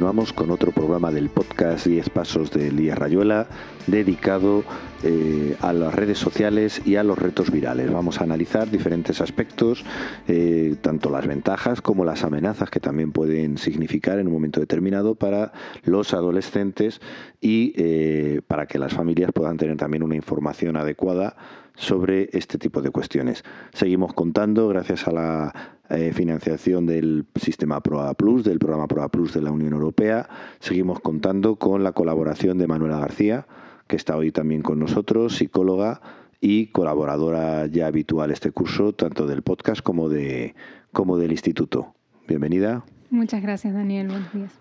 Continuamos con otro programa del podcast 10 Pasos de Elías Rayuela dedicado eh, a las redes sociales y a los retos virales. Vamos a analizar diferentes aspectos, eh, tanto las ventajas como las amenazas que también pueden significar en un momento determinado para los adolescentes y eh, para que las familias puedan tener también una información adecuada sobre este tipo de cuestiones. Seguimos contando, gracias a la eh, financiación del sistema ProA Plus, del programa ProA Plus de la Unión Europea, seguimos contando con la colaboración de Manuela García, que está hoy también con nosotros, psicóloga y colaboradora ya habitual este curso, tanto del podcast como, de, como del instituto. Bienvenida. Muchas gracias, Daniel. Buenos días.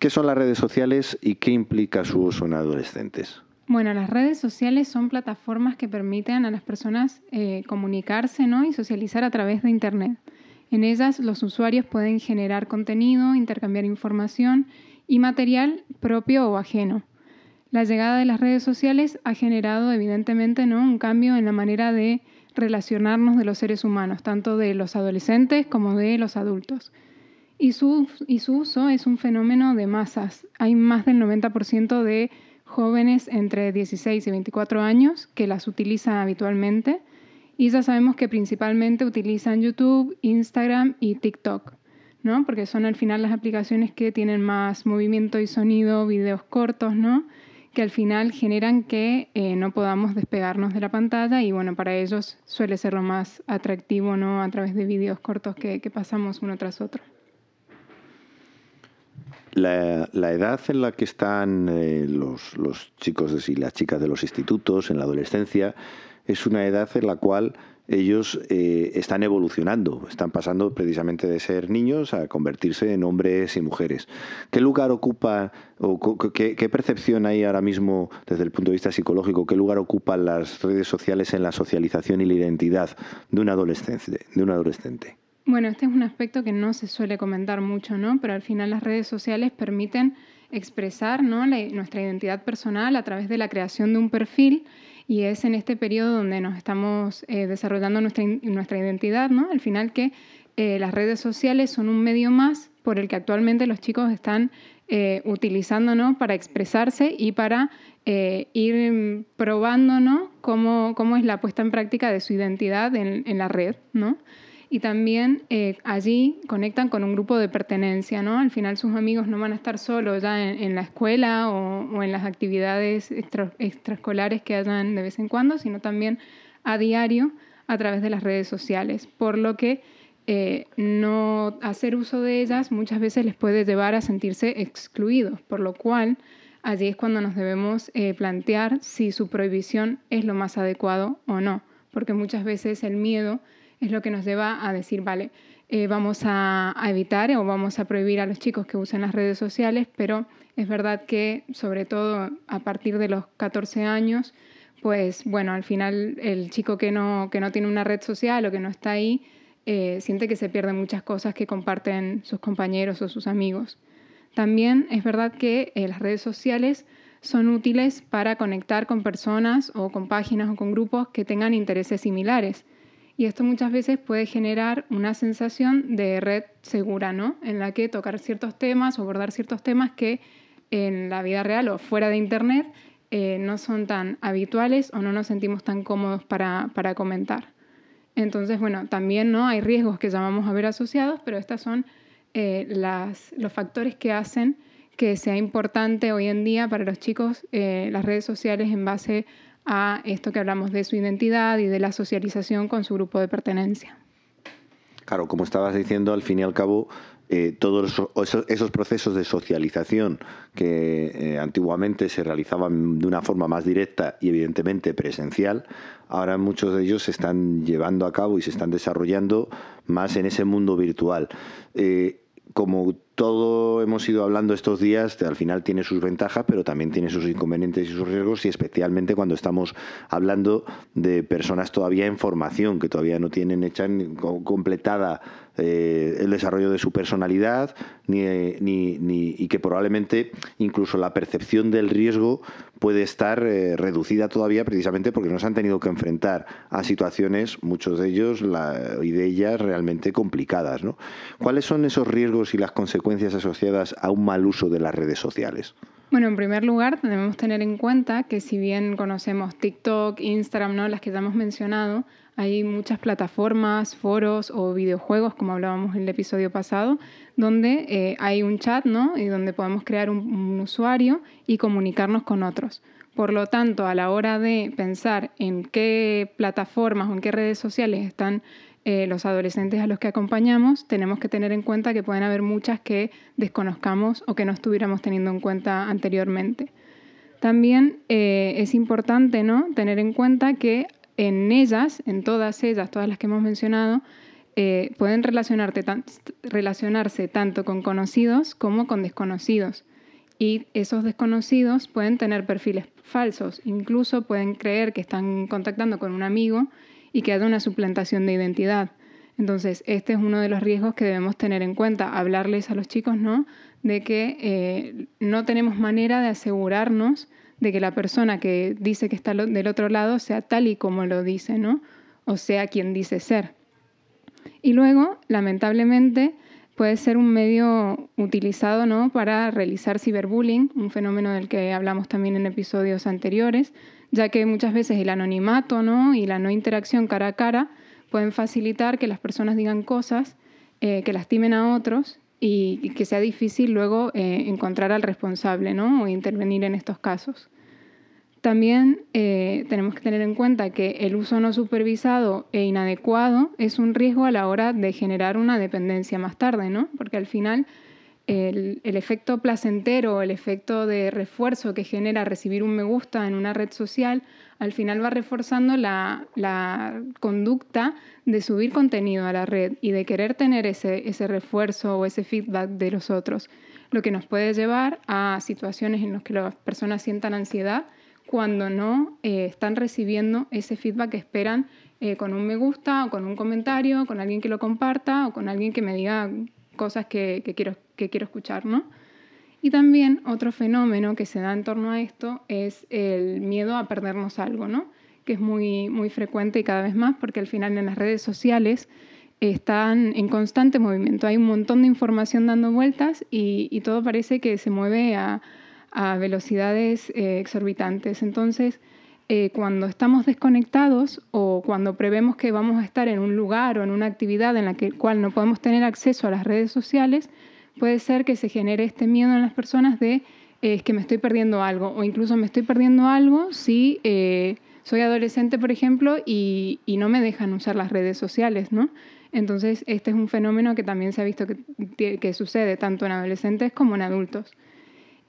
¿Qué son las redes sociales y qué implica su uso en adolescentes? Bueno, las redes sociales son plataformas que permiten a las personas eh, comunicarse ¿no? y socializar a través de Internet. En ellas los usuarios pueden generar contenido, intercambiar información y material propio o ajeno. La llegada de las redes sociales ha generado evidentemente ¿no? un cambio en la manera de relacionarnos de los seres humanos, tanto de los adolescentes como de los adultos. Y su, y su uso es un fenómeno de masas. Hay más del 90% de jóvenes entre 16 y 24 años que las utilizan habitualmente y ya sabemos que principalmente utilizan YouTube, Instagram y TikTok, ¿no? Porque son al final las aplicaciones que tienen más movimiento y sonido, videos cortos, ¿no? Que al final generan que eh, no podamos despegarnos de la pantalla y bueno, para ellos suele ser lo más atractivo, ¿no? A través de videos cortos que pasamos uno tras otro. La, edad en la que están eh, los, chicos y las chicas de los institutos, en la adolescencia, es una edad en la cual ellos eh, están evolucionando, están pasando precisamente de ser niños a convertirse en hombres y mujeres. ¿Qué lugar ocupa o qué, percepción hay ahora mismo desde el punto de vista psicológico? ¿Qué lugar ocupan las redes sociales en la socialización y la identidad de un adolescente? Bueno, este es un aspecto que no se suele comentar mucho, ¿no? Pero al final las redes sociales permiten expresar ¿no? nuestra identidad personal a través de la creación de un perfil y es en este periodo donde nos estamos eh, desarrollando nuestra, nuestra identidad, ¿no? Al final que eh, las redes sociales son un medio más por el que actualmente los chicos están eh, utilizando ¿no? para expresarse y para ir probando ¿no? cómo, cómo es la puesta en práctica de su identidad en, en la red, ¿no? Y también eh, allí conectan con un grupo de pertenencia, ¿no? Al final sus amigos no van a estar solo ya en, la escuela o, en las actividades extraescolares que hayan de vez en cuando, sino también a diario a través de las redes sociales, por lo que eh, no hacer uso de ellas muchas veces les puede llevar a sentirse excluidos, por lo cual allí es cuando nos debemos eh, plantear si su prohibición es lo más adecuado o no, porque muchas veces el miedo es lo que nos lleva a decir, vale, eh, vamos a, evitar o vamos a prohibir a los chicos que usen las redes sociales, pero es verdad que sobre todo a partir de los 14 años, pues bueno, al final el chico que no, que no tiene una red social o que no está ahí, eh, siente que se pierden muchas cosas que comparten sus compañeros o sus amigos. También es verdad que eh, las redes sociales son útiles para conectar con personas o con páginas o con grupos que tengan intereses similares. Y esto muchas veces puede generar una sensación de red segura, ¿no? En la que tocar ciertos temas o abordar ciertos temas que en la vida real o fuera de Internet eh, no son tan habituales o no nos sentimos tan cómodos para, comentar. Entonces, bueno, también ¿no? hay riesgos que llamamos a ver asociados, pero estos son eh, los factores que hacen que sea importante hoy en día para los chicos eh, las redes sociales en base a esto que hablamos de su identidad y de la socialización con su grupo de pertenencia. Claro, como estabas diciendo, al fin y al cabo, eh, todos esos, procesos de socialización que eh, antiguamente se realizaban de una forma más directa y evidentemente presencial, ahora muchos de ellos se están llevando a cabo y se están desarrollando más en ese mundo virtual. Eh, como todo hemos ido hablando estos días, al final tiene sus ventajas, pero también tiene sus inconvenientes y sus riesgos, y especialmente cuando estamos hablando de personas todavía en formación, que todavía no tienen hecha completada eh, el desarrollo de su personalidad ni, ni, y que probablemente incluso la percepción del riesgo puede estar eh, reducida todavía precisamente porque no se han tenido que enfrentar a situaciones, muchos de ellos la, y de ellas realmente complicadas. ¿no? ¿Cuáles son esos riesgos y las consecuencias? consecuencias asociadas a un mal uso de las redes sociales? Bueno, en primer lugar, debemos tener en cuenta que si bien conocemos TikTok, Instagram, ¿no? las que ya hemos mencionado, hay muchas plataformas, foros o videojuegos, como hablábamos en el episodio pasado, donde eh, hay un chat ¿no? y donde podemos crear un usuario y comunicarnos con otros. Por lo tanto, a la hora de pensar en qué plataformas o en qué redes sociales están eh, los adolescentes a los que acompañamos, tenemos que tener en cuenta que pueden haber muchas que desconozcamos o que no estuviéramos teniendo en cuenta anteriormente. También eh, es importante ¿no? tener en cuenta que en ellas, en todas ellas, todas las que hemos mencionado, eh, pueden relacionarse tanto con conocidos como con desconocidos. Y esos desconocidos pueden tener perfiles falsos, incluso pueden creer que están contactando con un amigo y que haya una suplantación de identidad. Entonces, este es uno de los riesgos que debemos tener en cuenta, hablarles a los chicos, ¿no? De que eh, no tenemos manera de asegurarnos de que la persona que dice que está del otro lado sea tal y como lo dice, ¿no? O sea quien dice ser. Y luego, lamentablemente, puede ser un medio utilizado ¿no? para realizar ciberbullying, un fenómeno del que hablamos también en episodios anteriores, ya que muchas veces el anonimato ¿no? y la no interacción cara a cara pueden facilitar que las personas digan cosas eh, que lastimen a otros y, que sea difícil luego eh, encontrar al responsable ¿no? o intervenir en estos casos. También eh, tenemos que tener en cuenta que el uso no supervisado e inadecuado es un riesgo a la hora de generar una dependencia más tarde, ¿no? Porque al final el, efecto placentero, el efecto de refuerzo que genera recibir un me gusta en una red social, al final va reforzando la, conducta de subir contenido a la red y de querer tener ese, ese refuerzo o ese feedback de los otros, lo que nos puede llevar a situaciones en las que las personas sientan ansiedad cuando no eh, están recibiendo ese feedback que esperan eh, con un me gusta o con un comentario, con alguien que lo comparta o con alguien que me diga cosas que, quiero, que quiero escuchar, ¿no? Y también otro fenómeno que se da en torno a esto es el miedo a perdernos algo, ¿no? que es muy, muy frecuente y cada vez más porque al final en las redes sociales están en constante movimiento. Hay un montón de información dando vueltas y, todo parece que se mueve a, velocidades eh, exorbitantes. Entonces, eh, cuando estamos desconectados o cuando prevemos que vamos a estar en un lugar o en una actividad en la que, cual no podemos tener acceso a las redes sociales, puede ser que se genere este miedo en las personas de eh, es que me estoy perdiendo algo o incluso me estoy perdiendo algo si eh, soy adolescente, por ejemplo, y, no me dejan usar las redes sociales, ¿no? Entonces, este es un fenómeno que también se ha visto que, que sucede tanto en adolescentes como en adultos.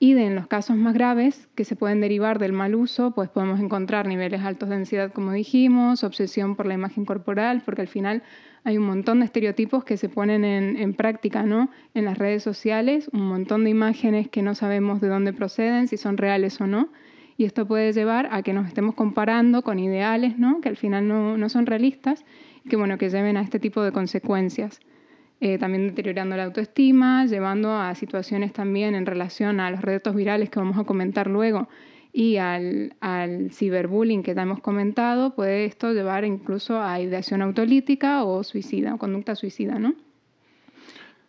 Y de, los casos más graves que se pueden derivar del mal uso, pues podemos encontrar niveles altos de ansiedad, como dijimos, obsesión por la imagen corporal, porque al final hay un montón de estereotipos que se ponen en, en práctica ¿no? en las redes sociales, un montón de imágenes que no sabemos de dónde proceden, si son reales o no. Y esto puede llevar a que nos estemos comparando con ideales ¿no? que al final no, no son realistas y que, bueno, que lleven a este tipo de consecuencias. Eh, también deteriorando la autoestima, llevando a situaciones también en relación a los retos virales que vamos a comentar luego y al, al ciberbullying que ya hemos comentado, puede esto llevar incluso a ideación autolítica o suicida, o conducta suicida, ¿no?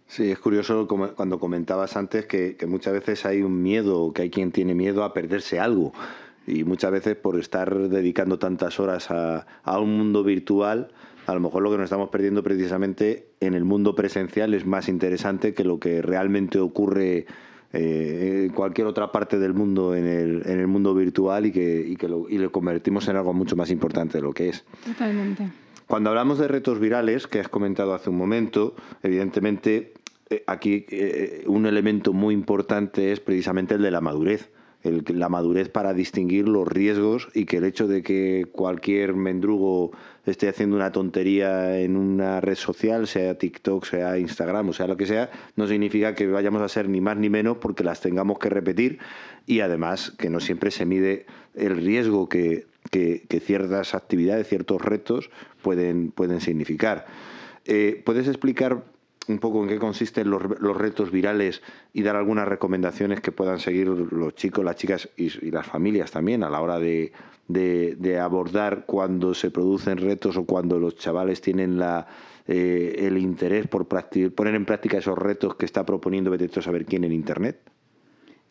Sí, es curioso cuando comentabas antes que, que muchas veces hay un miedo, que hay quien tiene miedo a perderse algo y muchas veces por estar dedicando tantas horas a, a, un mundo virtual, a lo mejor lo que nos estamos perdiendo precisamente en el mundo presencial es más interesante que lo que realmente ocurre eh, en cualquier otra parte del mundo en el, en el mundo virtual y que, y que lo, y lo convertimos en algo mucho más importante de lo que es. Totalmente. Cuando hablamos de retos virales, que has comentado hace un momento, evidentemente eh, aquí eh, un elemento muy importante es precisamente el de la madurez la madurez para distinguir los riesgos y que el hecho de que cualquier mendrugo esté haciendo una tontería en una red social, sea TikTok, sea Instagram o sea lo que sea, no significa que vayamos a ser ni más ni menos porque las tengamos que repetir y además que no siempre se mide el riesgo que, ciertas actividades, ciertos retos pueden, pueden significar. Eh, ¿Puedes explicar un poco en qué consisten los, retos virales y dar algunas recomendaciones que puedan seguir los chicos, las chicas y, las familias también a la hora de, abordar cuando se producen retos o cuando los chavales tienen la, eh, el interés por poner en práctica esos retos que está proponiendo Vete saber quién en Internet.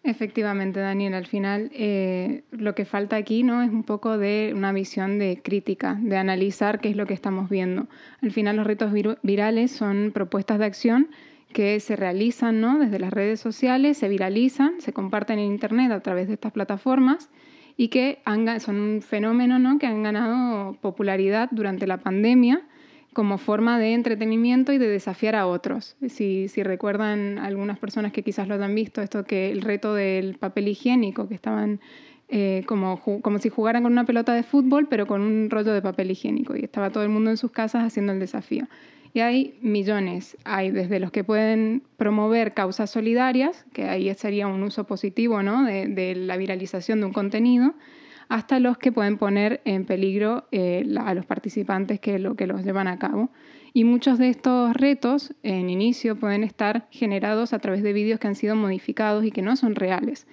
Efectivamente, Daniel, al final eh, lo que falta aquí ¿no? es un poco de una visión de crítica, de analizar qué es lo que estamos viendo. Al final los retos virales son propuestas de acción que se realizan ¿no? desde las redes sociales, se viralizan, se comparten en Internet a través de estas plataformas y que son un fenómeno ¿no? que han ganado popularidad durante la pandemia como forma de entretenimiento y de desafiar a otros. Si, recuerdan algunas personas que quizás lo han visto, esto que el reto del papel higiénico, que estaban eh, como, como si jugaran con una pelota de fútbol, pero con un rollo de papel higiénico, y estaba todo el mundo en sus casas haciendo el desafío. Y hay millones, hay desde los que pueden promover causas solidarias, que ahí sería un uso positivo ¿no? de la viralización de un contenido, hasta los que pueden poner en peligro eh, a los participantes que, lo, que los llevan a cabo. Y muchos de estos retos en inicio pueden estar generados a través de vídeos que han sido modificados y que no son reales.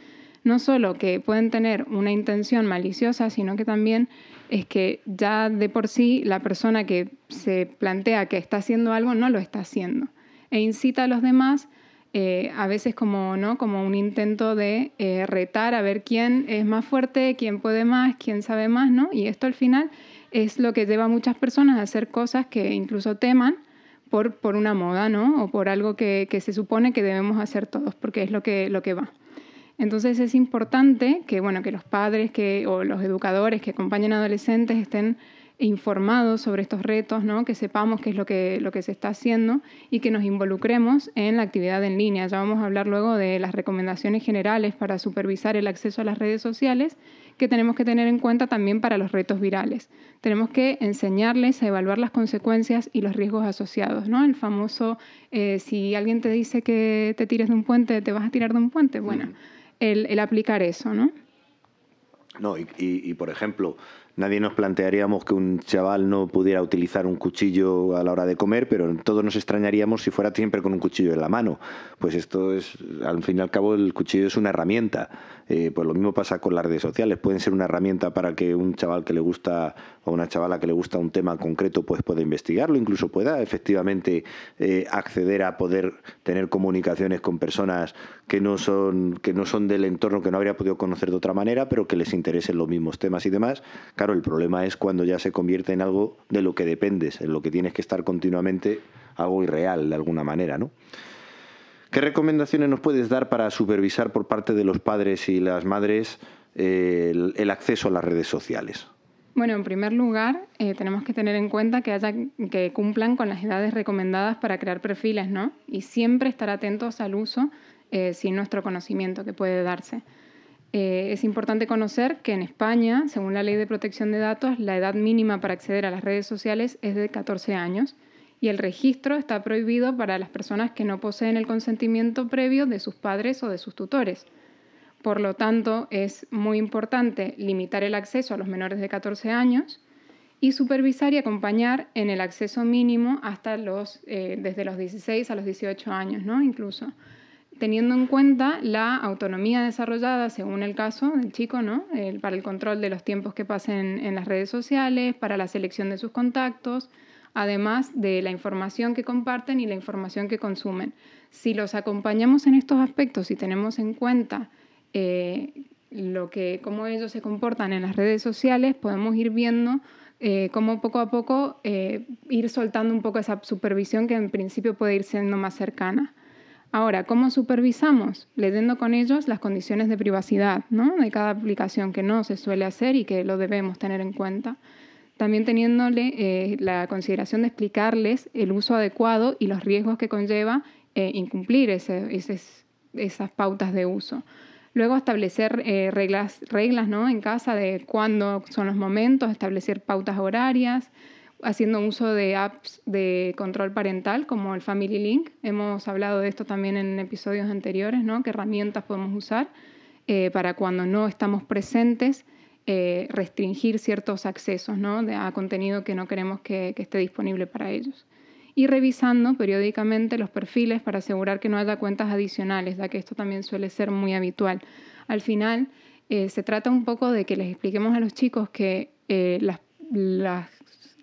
No solo que pueden tener una intención maliciosa, sino que también es que ya de por sí la persona que se plantea que está haciendo algo no lo está haciendo e incita a los demás eh, a veces como, ¿no? como un intento de eh, retar a ver quién es más fuerte, quién puede más, quién sabe más, ¿no? Y esto al final es lo que lleva a muchas personas a hacer cosas que incluso teman por, por una moda, ¿no? O por algo que, que, se supone que debemos hacer todos, porque es lo que, lo que va. Entonces es importante que, bueno, que los padres que, o los educadores que acompañan a adolescentes estén informados sobre estos retos, ¿no? que sepamos qué es lo que, lo que se está haciendo y que nos involucremos en la actividad en línea. Ya vamos a hablar luego de las recomendaciones generales para supervisar el acceso a las redes sociales que tenemos que tener en cuenta también para los retos virales. Tenemos que enseñarles a evaluar las consecuencias y los riesgos asociados. ¿no? El famoso, eh, si alguien te dice que te tires de un puente, te vas a tirar de un puente. Bueno, el, el aplicar eso, ¿no? No, y, y, por ejemplo, nadie nos plantearíamos que un chaval no pudiera utilizar un cuchillo a la hora de comer, pero todos nos extrañaríamos si fuera siempre con un cuchillo en la mano. Pues esto es, al fin y al cabo, el cuchillo es una herramienta. Eh, pues lo mismo pasa con las redes sociales. Pueden ser una herramienta para que un chaval que le gusta o una chavala que le gusta un tema concreto pues pueda investigarlo, incluso pueda efectivamente eh, acceder a poder tener comunicaciones con personas que no son que no son del entorno que no habría podido conocer de otra manera, pero que les interesen los mismos temas y demás. El problema es cuando ya se convierte en algo de lo que dependes, en lo que tienes que estar continuamente algo irreal de alguna manera, ¿no? ¿Qué recomendaciones nos puedes dar para supervisar por parte de los padres y las madres eh, el, acceso a las redes sociales? Bueno, en primer lugar, eh, tenemos que tener en cuenta que, haya, que cumplan con las edades recomendadas para crear perfiles, ¿no? Y siempre estar atentos al uso eh, sin nuestro conocimiento que puede darse. Es importante conocer que en España, según la Ley de Protección de Datos, la edad mínima para acceder a las redes sociales es de 14 años y el registro está prohibido para las personas que no poseen el consentimiento previo de sus padres o de sus tutores. Por lo tanto, es muy importante limitar el acceso a los menores de 14 años y supervisar y acompañar en el acceso mínimo hasta los, eh, desde los 16 a los 18 años, ¿no? incluso teniendo en cuenta la autonomía desarrollada según el caso del chico, ¿no? para el control de los tiempos que pasen en las redes sociales, para la selección de sus contactos, además de la información que comparten y la información que consumen. Si los acompañamos en estos aspectos y tenemos en cuenta eh, lo que, cómo ellos se comportan en las redes sociales, podemos ir viendo eh, cómo poco a poco eh, ir soltando un poco esa supervisión que en principio puede ir siendo más cercana. Ahora, ¿cómo supervisamos? Leyendo con ellos las condiciones de privacidad ¿no? de cada aplicación que no se suele hacer y que lo debemos tener en cuenta también teniéndole eh, la consideración de explicarles el uso adecuado y los riesgos que conlleva eh, incumplir esas pautas de uso. Luego establecer eh, reglas, reglas ¿no? en casa de cuándo son los momentos, establecer pautas horarias, haciendo uso de apps de control parental como el Family Link. Hemos hablado de esto también en episodios anteriores, ¿no? qué herramientas podemos usar para cuando no estamos presentes eh, restringir ciertos accesos ¿no? a contenido que no queremos que, esté disponible para ellos. y revisando periódicamente los perfiles para asegurar que no haya cuentas adicionales, ya que esto también suele ser muy habitual. Al final, eh, se trata un poco de que les expliquemos a los chicos que eh, las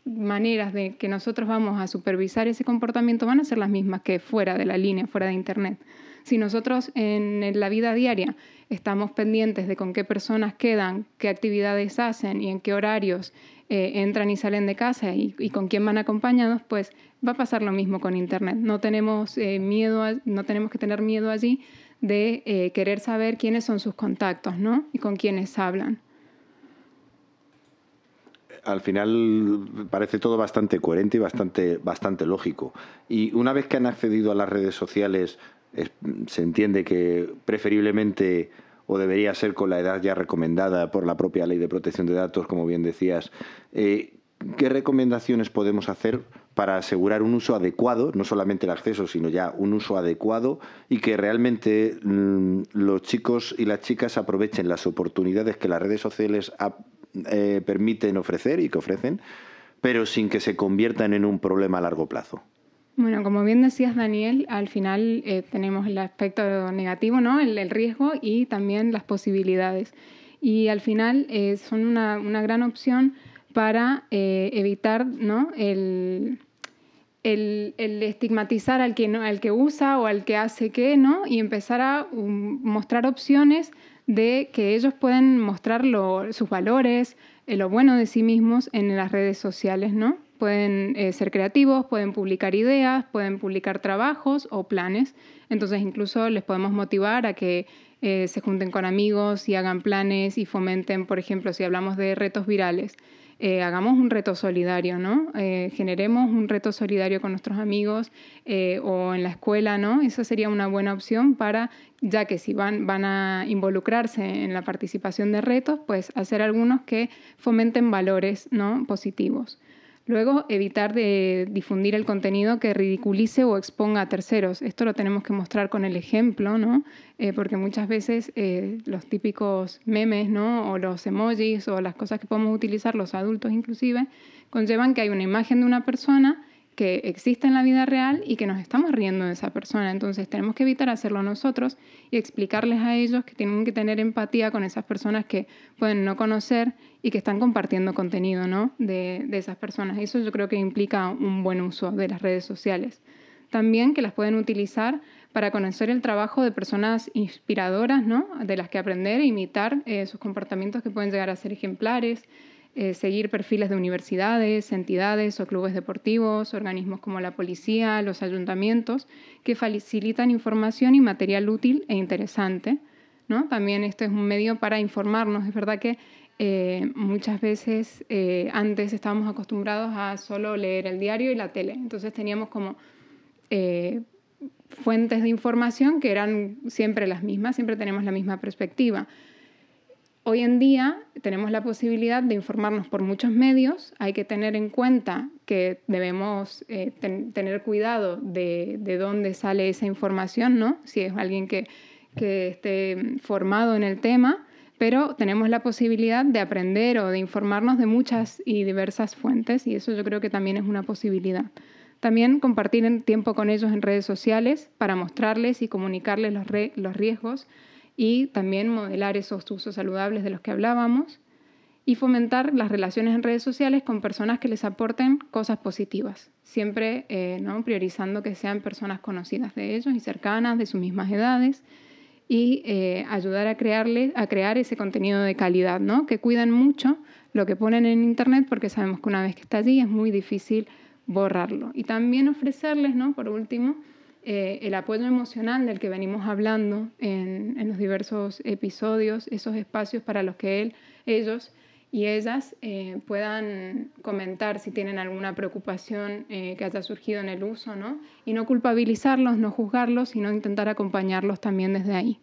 maneras de que nosotros vamos a supervisar ese comportamiento van a ser las mismas que fuera de la línea, fuera de Internet. Si nosotros en la vida diaria estamos pendientes de con qué personas quedan, qué actividades hacen y en qué horarios eh, entran y salen de casa y, con quién van acompañados, pues va a pasar lo mismo con Internet. No tenemos, eh, miedo no tenemos que tener miedo allí de eh, querer saber quiénes son sus contactos ¿no? y con quiénes hablan. Al final parece todo bastante coherente y bastante, bastante lógico. Y una vez que han accedido a las redes sociales, se entiende que preferiblemente o debería ser con la edad ya recomendada por la propia ley de protección de datos, como bien decías. Eh, ¿Qué recomendaciones podemos hacer para asegurar un uso adecuado, no solamente el acceso, sino ya un uso adecuado y que realmente mm, los chicos y las chicas aprovechen las oportunidades que las redes sociales eh, permiten ofrecer y que ofrecen, pero sin que se conviertan en un problema a largo plazo? Bueno, como bien decías, Daniel, al final eh, tenemos el aspecto negativo, ¿no? El, riesgo y también las posibilidades. Y al final eh, son una, gran opción para eh, evitar ¿no? el, estigmatizar al que, al que usa o al que hace qué, ¿no? Y empezar a um, mostrar opciones de que ellos pueden mostrar sus valores, lo bueno de sí mismos en las redes sociales, ¿no? pueden eh, ser creativos, pueden publicar ideas, pueden publicar trabajos o planes. Entonces incluso les podemos motivar a que eh, se junten con amigos y hagan planes y fomenten, por ejemplo, si hablamos de retos virales, eh, hagamos un reto solidario, ¿no? generemos un reto solidario con nuestros amigos o en la escuela, ¿no? Esa sería una buena opción para, ya que si van, van a involucrarse en la participación de retos, pues hacer algunos que fomenten valores ¿no? positivos. Luego, evitar de difundir el contenido que ridiculice o exponga a terceros. Esto lo tenemos que mostrar con el ejemplo, ¿no? Eh, porque muchas veces eh, los típicos memes, ¿no? O los emojis o las cosas que podemos utilizar los adultos inclusive, conllevan que hay una imagen de una persona que existe en la vida real y que nos estamos riendo de esa persona. Entonces tenemos que evitar hacerlo nosotros y explicarles a ellos que tienen que tener empatía con esas personas que pueden no conocer y que están compartiendo contenido ¿no? de, esas personas. Eso yo creo que implica un buen uso de las redes sociales. También que las pueden utilizar para conocer el trabajo de personas inspiradoras, ¿no? de las que aprender e imitar eh, sus comportamientos que pueden llegar a ser ejemplares, eh, seguir perfiles de universidades, entidades o clubes deportivos, organismos como la policía, los ayuntamientos, que facilitan información y material útil e interesante. ¿no? También este es un medio para informarnos. Es verdad que eh, muchas veces eh, antes estábamos acostumbrados a solo leer el diario y la tele. Entonces teníamos como fuentes de información que eran siempre las mismas, siempre tenemos la misma perspectiva. Hoy en día tenemos la posibilidad de informarnos por muchos medios. Hay que tener en cuenta que debemos eh, tener cuidado de, dónde sale esa información, ¿no? Si es alguien que, que esté formado en el tema, pero tenemos la posibilidad de aprender o de informarnos de muchas y diversas fuentes y eso yo creo que también es una posibilidad. También compartir tiempo con ellos en redes sociales para mostrarles y comunicarles los, los riesgos y también modelar esos usos saludables de los que hablábamos y fomentar las relaciones en redes sociales con personas que les aporten cosas positivas, siempre eh, ¿no? priorizando que sean personas conocidas de ellos y cercanas, de sus mismas edades, y eh, ayudar a, crearles, a crear ese contenido de calidad, ¿no? que cuidan mucho lo que ponen en Internet porque sabemos que una vez que está allí es muy difícil borrarlo. Y también ofrecerles, ¿no? por último, eh, el apoyo emocional del que venimos hablando en, los diversos episodios, esos espacios para los que él, ellos y ellas eh, puedan comentar si tienen alguna preocupación eh, que haya surgido en el uso, ¿no? Y no culpabilizarlos, no juzgarlos, sino intentar acompañarlos también desde ahí.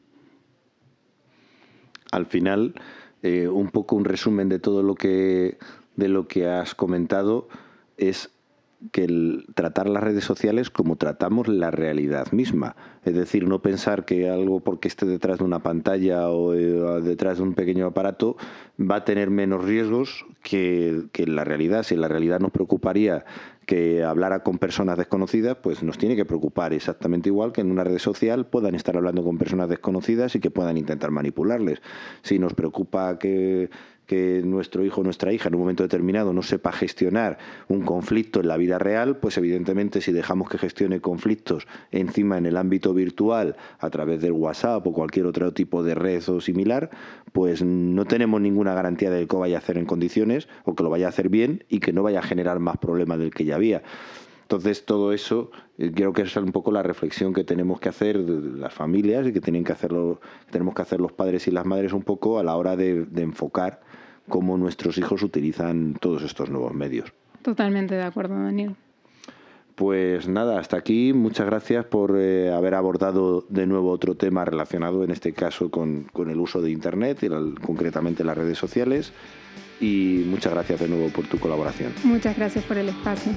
Al final, un poco un resumen de todo lo que, de lo que has comentado es que el tratar las redes sociales como tratamos la realidad misma. Es decir, no pensar que algo porque esté detrás de una pantalla o eh, detrás de un pequeño aparato va a tener menos riesgos que, que la realidad. Si la realidad nos preocuparía que hablara con personas desconocidas, pues nos tiene que preocupar exactamente igual que en una red social puedan estar hablando con personas desconocidas y que puedan intentar manipularles. Si nos preocupa que nuestro hijo o nuestra hija en un momento determinado no sepa gestionar un conflicto en la vida real, pues evidentemente si dejamos que gestione conflictos encima en el ámbito virtual a través del WhatsApp o cualquier otro tipo de red o similar, pues no tenemos ninguna garantía de que lo vaya a hacer en condiciones o que lo vaya a hacer bien y que no vaya a generar más problemas del que ya había. Entonces, todo eso eh, creo que es un poco la reflexión que tenemos que hacer las familias y que tienen que hacerlo, tenemos que hacer los padres y las madres un poco a la hora de enfocar cómo nuestros hijos utilizan todos estos nuevos medios. Totalmente de acuerdo, Daniel. Pues nada, hasta aquí. Muchas gracias por eh, haber abordado de nuevo otro tema relacionado, en este caso, con, el uso de Internet y concretamente las redes sociales. Y muchas gracias de nuevo por tu colaboración. Muchas gracias por el espacio.